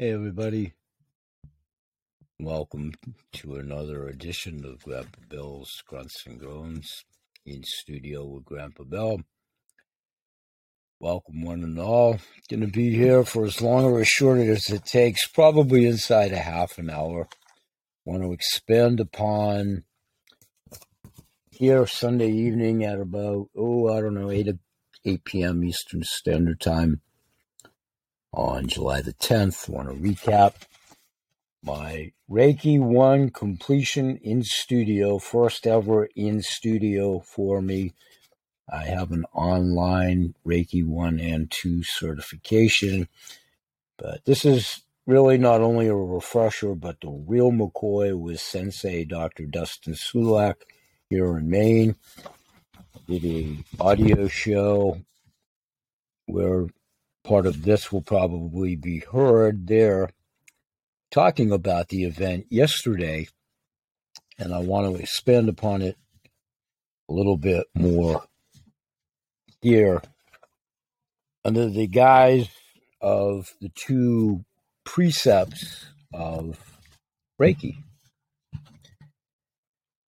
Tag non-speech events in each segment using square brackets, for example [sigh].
Hey, everybody. Welcome to another edition of Grandpa Bill's Grunts and Groans in studio with Grandpa Bill. Welcome, one and all. Going to be here for as long or as short as it takes, probably inside a half an hour. Want to expand upon here Sunday evening at about, oh, I don't know, 8, 8 p.m. Eastern Standard Time on July the 10th. Want to recap my Reiki 1 completion in studio, first ever in studio for me. I have an online Reiki 1 and 2 certification, but this is really not only a refresher, but the real McCoy with Sensei Dr. Dustin Sulak here in Maine. Did a audio show where part of this will probably be heard there talking about the event yesterday, and I want to expand upon it a little bit more here under the guise of the two precepts of Reiki.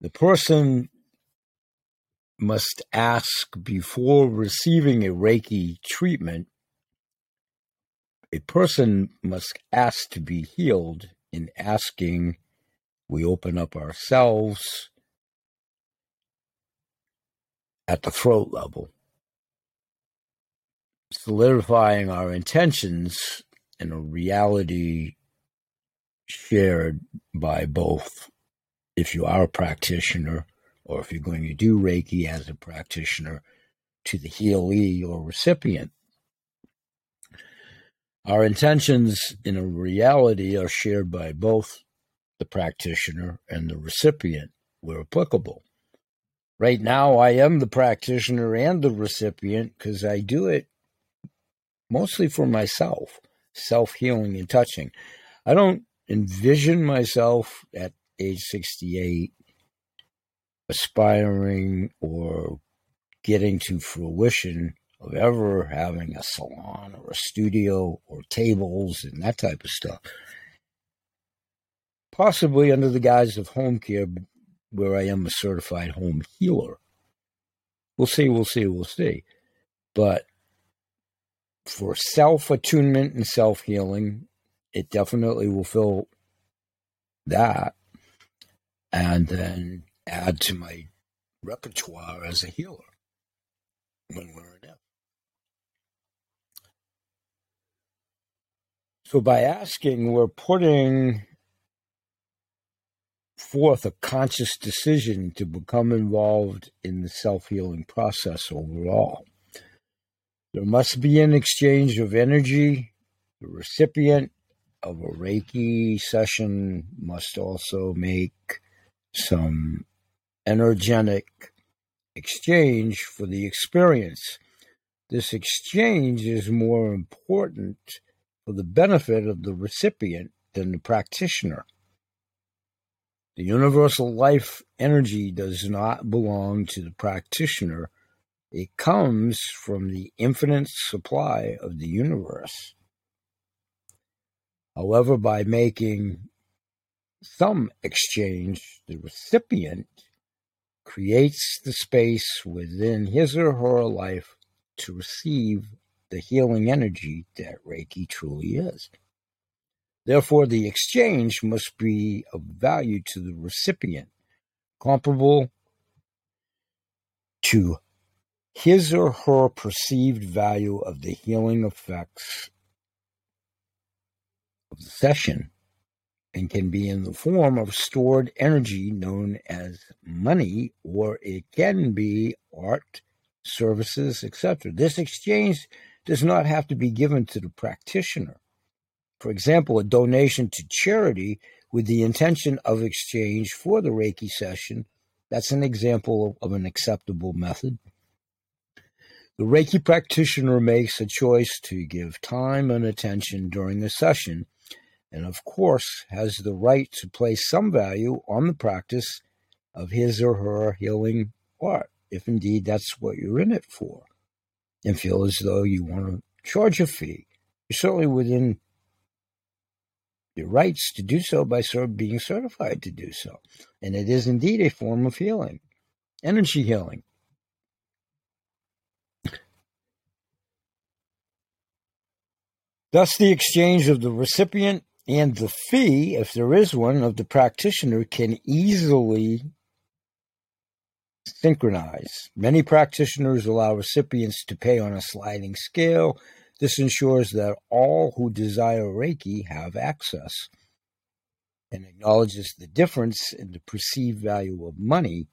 The person must ask before receiving a Reiki treatment a person must ask to be healed. In asking, we open up ourselves at the throat level, solidifying our intentions in a reality shared by both. If you are a practitioner, or if you're going to do Reiki as a practitioner, to the healee or recipient. Our intentions in a reality are shared by both the practitioner and the recipient where applicable. Right now, I am the practitioner and the recipient because I do it mostly for myself, self healing and touching. I don't envision myself at age 68 aspiring or getting to fruition of ever having a salon or a studio or tables and that type of stuff. Possibly under the guise of home care, where I am a certified home healer. We'll see, we'll see, we'll see. But for self attunement and self healing, it definitely will fill that and then add to my repertoire as a healer when we're in So by asking, we're putting forth a conscious decision to become involved in the self healing process overall. There must be an exchange of energy. The recipient of a Reiki session must also make some energetic exchange for the experience. This exchange is more important for the benefit of the recipient than the practitioner. The universal life energy does not belong to the practitioner. It comes from the infinite supply of the universe. However, by making some exchange, the recipient creates the space within his or her life to receive the healing energy that Reiki truly is. Therefore, the exchange must be of value to the recipient, comparable to his or her perceived value of the healing effects of the session and can be in the form of stored energy known as money, or it can be art, services, etc. This exchange does not have to be given to the practitioner. For example, a donation to charity with the intention of exchange for the Reiki session, that's an example of, an acceptable method. The Reiki practitioner makes a choice to give time and attention during the session, and of course has the right to place some value on the practice of his or her healing art, if indeed that's what you're in it for and feel as though you want to charge a fee. You're certainly within your rights to do so by being certified to do so. And it is indeed a form of healing, energy healing. Thus, the exchange of the recipient and the fee, if there is one, of the practitioner can easily synchronize. Many practitioners allow recipients to pay on a sliding scale. This ensures that all who desire Reiki have access and acknowledges the difference in the perceived value of money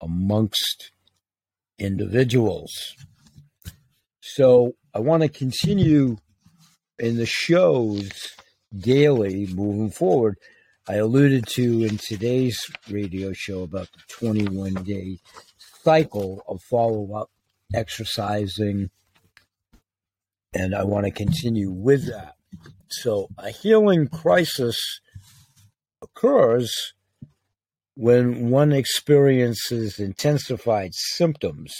amongst individuals. So I want to continue in the shows daily moving forward. I alluded to in today's radio show about the 21 day cycle of follow up exercising, and I want to continue with that. So, a healing crisis occurs when one experiences intensified symptoms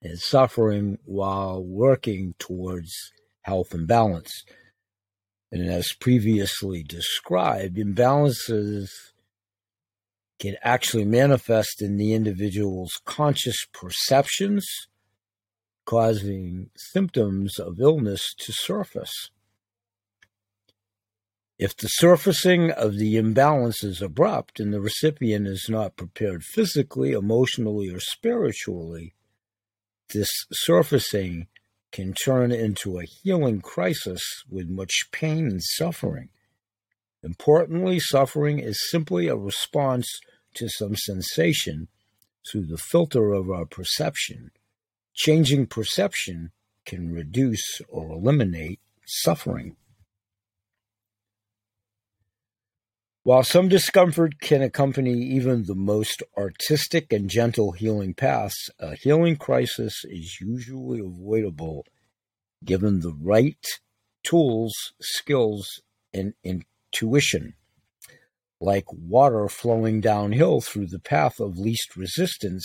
and suffering while working towards health and balance. And as previously described, imbalances can actually manifest in the individual's conscious perceptions, causing symptoms of illness to surface. If the surfacing of the imbalance is abrupt and the recipient is not prepared physically, emotionally, or spiritually, this surfacing can turn into a healing crisis with much pain and suffering. Importantly, suffering is simply a response to some sensation through the filter of our perception. Changing perception can reduce or eliminate suffering. While some discomfort can accompany even the most artistic and gentle healing paths, a healing crisis is usually avoidable given the right tools, skills, and intuition. Like water flowing downhill through the path of least resistance,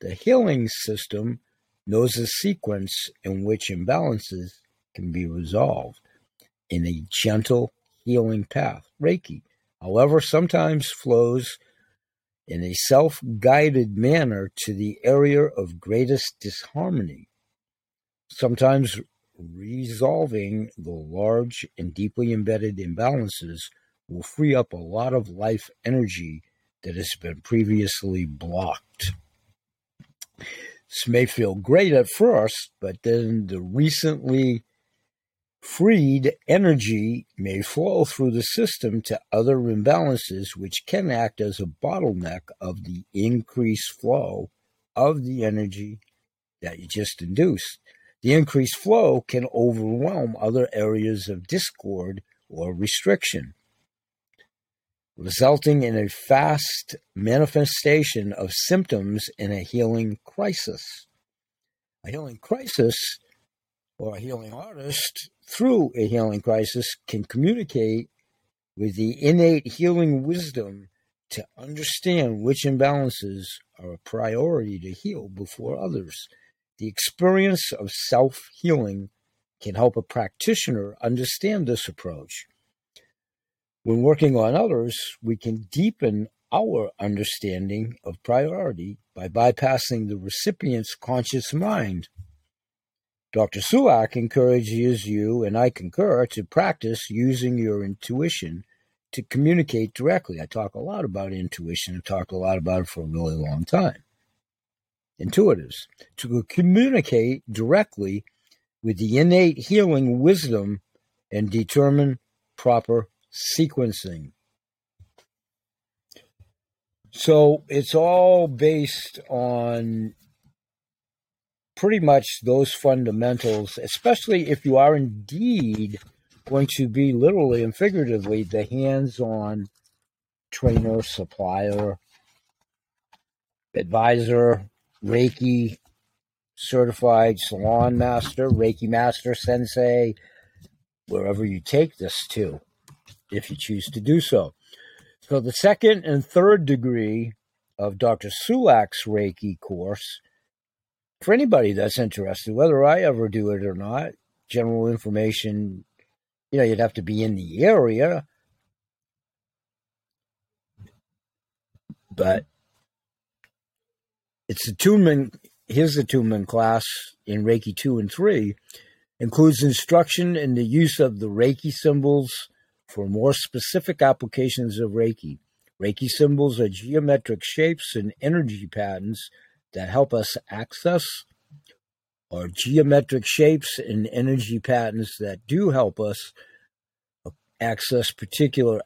the healing system knows a sequence in which imbalances can be resolved in a gentle healing path. Reiki however, sometimes flows in a self guided manner to the area of greatest disharmony, sometimes resolving the large and deeply embedded imbalances will free up a lot of life energy that has been previously blocked. This may feel great at first, but then the recently Freed energy may flow through the system to other imbalances, which can act as a bottleneck of the increased flow of the energy that you just induced. The increased flow can overwhelm other areas of discord or restriction, resulting in a fast manifestation of symptoms in a healing crisis. A healing crisis or a healing artist through a healing crisis can communicate with the innate healing wisdom to understand which imbalances are a priority to heal before others. The experience of self healing can help a practitioner understand this approach. When working on others, we can deepen our understanding of priority by bypassing the recipient's conscious mind Dr. Sulak encourages you, and I concur, to practice using your intuition to communicate directly. I talk a lot about intuition. I've talked a lot about it for a really long time. Intuitives. To communicate directly with the innate healing wisdom and determine proper sequencing. So it's all based on pretty much those fundamentals, especially if you are indeed going to be literally and figuratively the hands on trainer, supplier, advisor, Reiki certified salon master, Reiki master, sensei, wherever you take this to, if you choose to do so. So the second and third degree of Dr. Sulak's Reiki course for anybody that's interested, whether I ever do it or not, general information you know, you'd have to be in the area. But it's attunement. Here's the attunement class in Reiki 2 and 3 includes instruction in the use of the Reiki symbols for more specific applications of Reiki. Reiki symbols are geometric shapes and energy patterns that help us access, or geometric shapes and energy patterns that do help us access particular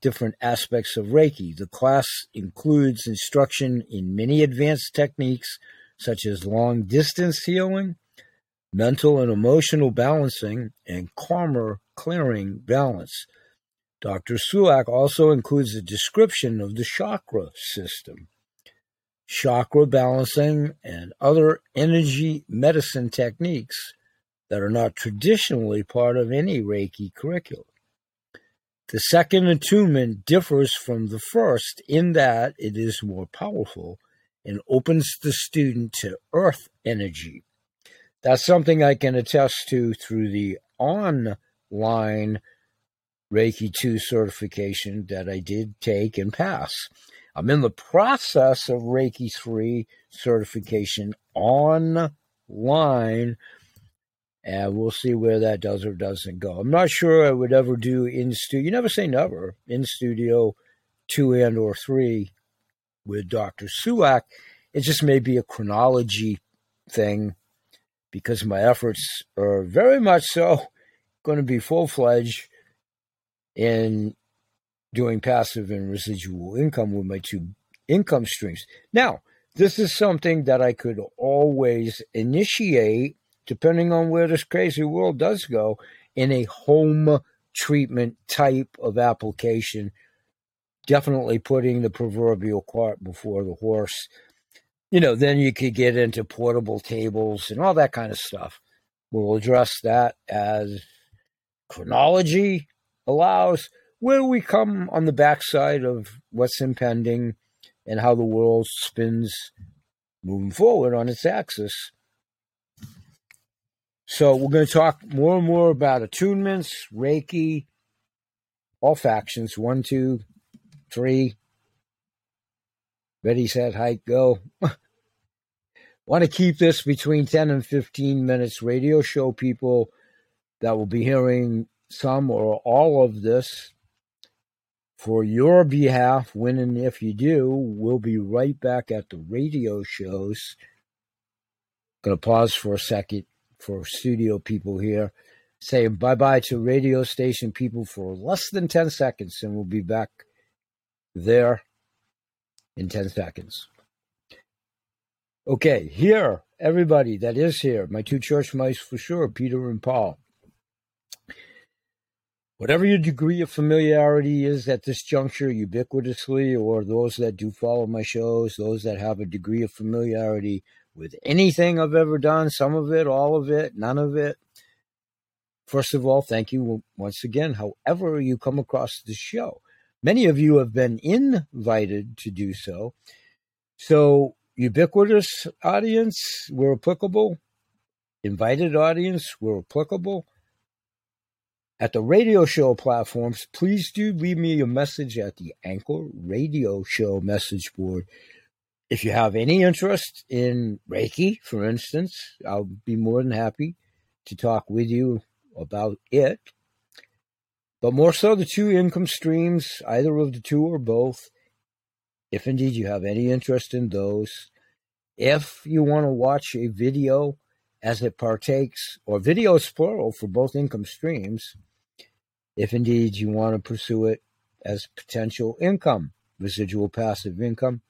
different aspects of Reiki. The class includes instruction in many advanced techniques such as long distance healing, mental and emotional balancing, and karma clearing balance. Dr. Sulak also includes a description of the chakra system, chakra balancing, and other energy medicine techniques that are not traditionally part of any Reiki curriculum. The second attunement differs from the first in that it is more powerful and opens the student to earth energy that's something I can attest to through the online Reiki 2 certification that I did take and pass. I'm in the process of Reiki 3 certification online, and we'll see where that does or doesn't go. I'm not sure I would ever do in studio. You never say never. In studio 2 and or 3 with Dr. Sulak. It just may be a chronology thing because my efforts are very much so [laughs] going to be full fledged in doing passive and residual income with my two income streams. Now, this is something that I could always initiate, depending on where this crazy world does go, in a home treatment type of application. Definitely putting the proverbial cart before the horse you know, then you could get into portable tables and all that kind of stuff. We'll address that as chronology allows, where we come on the backside of what's impending and how the world spins moving forward on its axis. So we're going to talk more and more about attunements, Reiki, all factions, one, two, three, Ready, set, hike, go. [laughs] Want to keep this between 10 and 15 minutes radio show people that will be hearing some or all of this for your behalf when and if you do we'll be right back at the radio shows gonna pause for a second for studio people here saying bye-bye to radio station people for less than 10 seconds and we'll be back there in 10 seconds. Okay, here, everybody that is here, my two church mice for sure, Peter and Paul. Whatever your degree of familiarity is at this juncture, ubiquitously, or those that do follow my shows, those that have a degree of familiarity with anything I've ever done, some of it, all of it, none of it. First of all, thank you once again, however you come across the show. Many of you have been invited to do so. So, ubiquitous audience, we're applicable. Invited audience, we're applicable. At the radio show platforms, please do leave me a message at the Anchor Radio Show message board. If you have any interest in Reiki, for instance, I'll be more than happy to talk with you about it but more so the two income streams, either of the two or both, if indeed you have any interest in those. If you want to watch a video as it partakes, or video is plural for both income streams, if indeed you want to pursue it as potential income, residual passive income,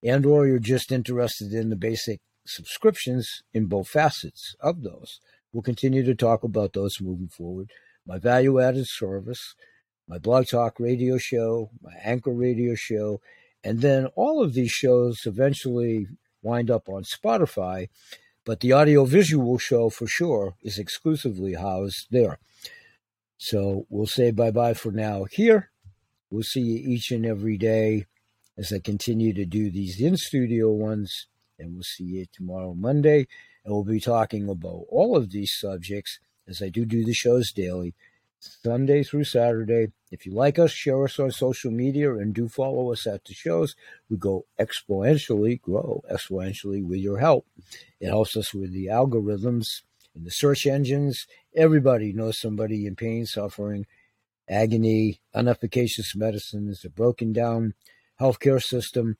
and or you're just interested in the basic subscriptions in both facets of those. We'll continue to talk about those moving forward my value added service, my blog talk radio show, my anchor radio show, and then all of these shows eventually wind up on Spotify. But the audio visual show for sure is exclusively housed there. So we'll say bye bye for now here. We'll see you each and every day as I continue to do these in studio ones. And we'll see you tomorrow, Monday. And we'll be talking about all of these subjects as I do do the shows daily, Sunday through Saturday. If you like us, share us on social media and do follow us at the shows. We go exponentially, grow exponentially with your help. It helps us with the algorithms and the search engines. Everybody knows somebody in pain, suffering, agony, inefficacious medicines, a broken down healthcare system.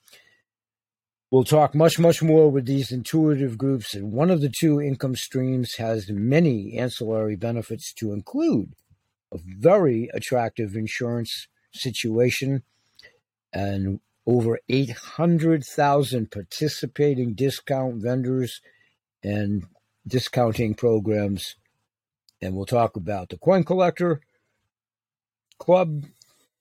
We'll talk much, much more with these intuitive groups, and one of the two income streams has many ancillary benefits to include a very attractive insurance situation and over 800,000 participating discount vendors and discounting programs. And we'll talk about the coin collector club,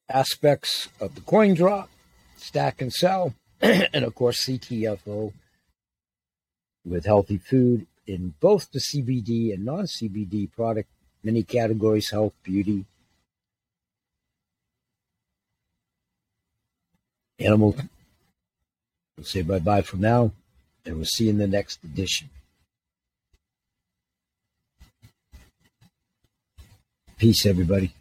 aspects of the coin drop, stack and sell, [clears throat] and of course, CTFO with healthy food in both the CBD and non CBD product, many categories health, beauty, animal. We'll say bye bye for now, and we'll see you in the next edition. Peace, everybody.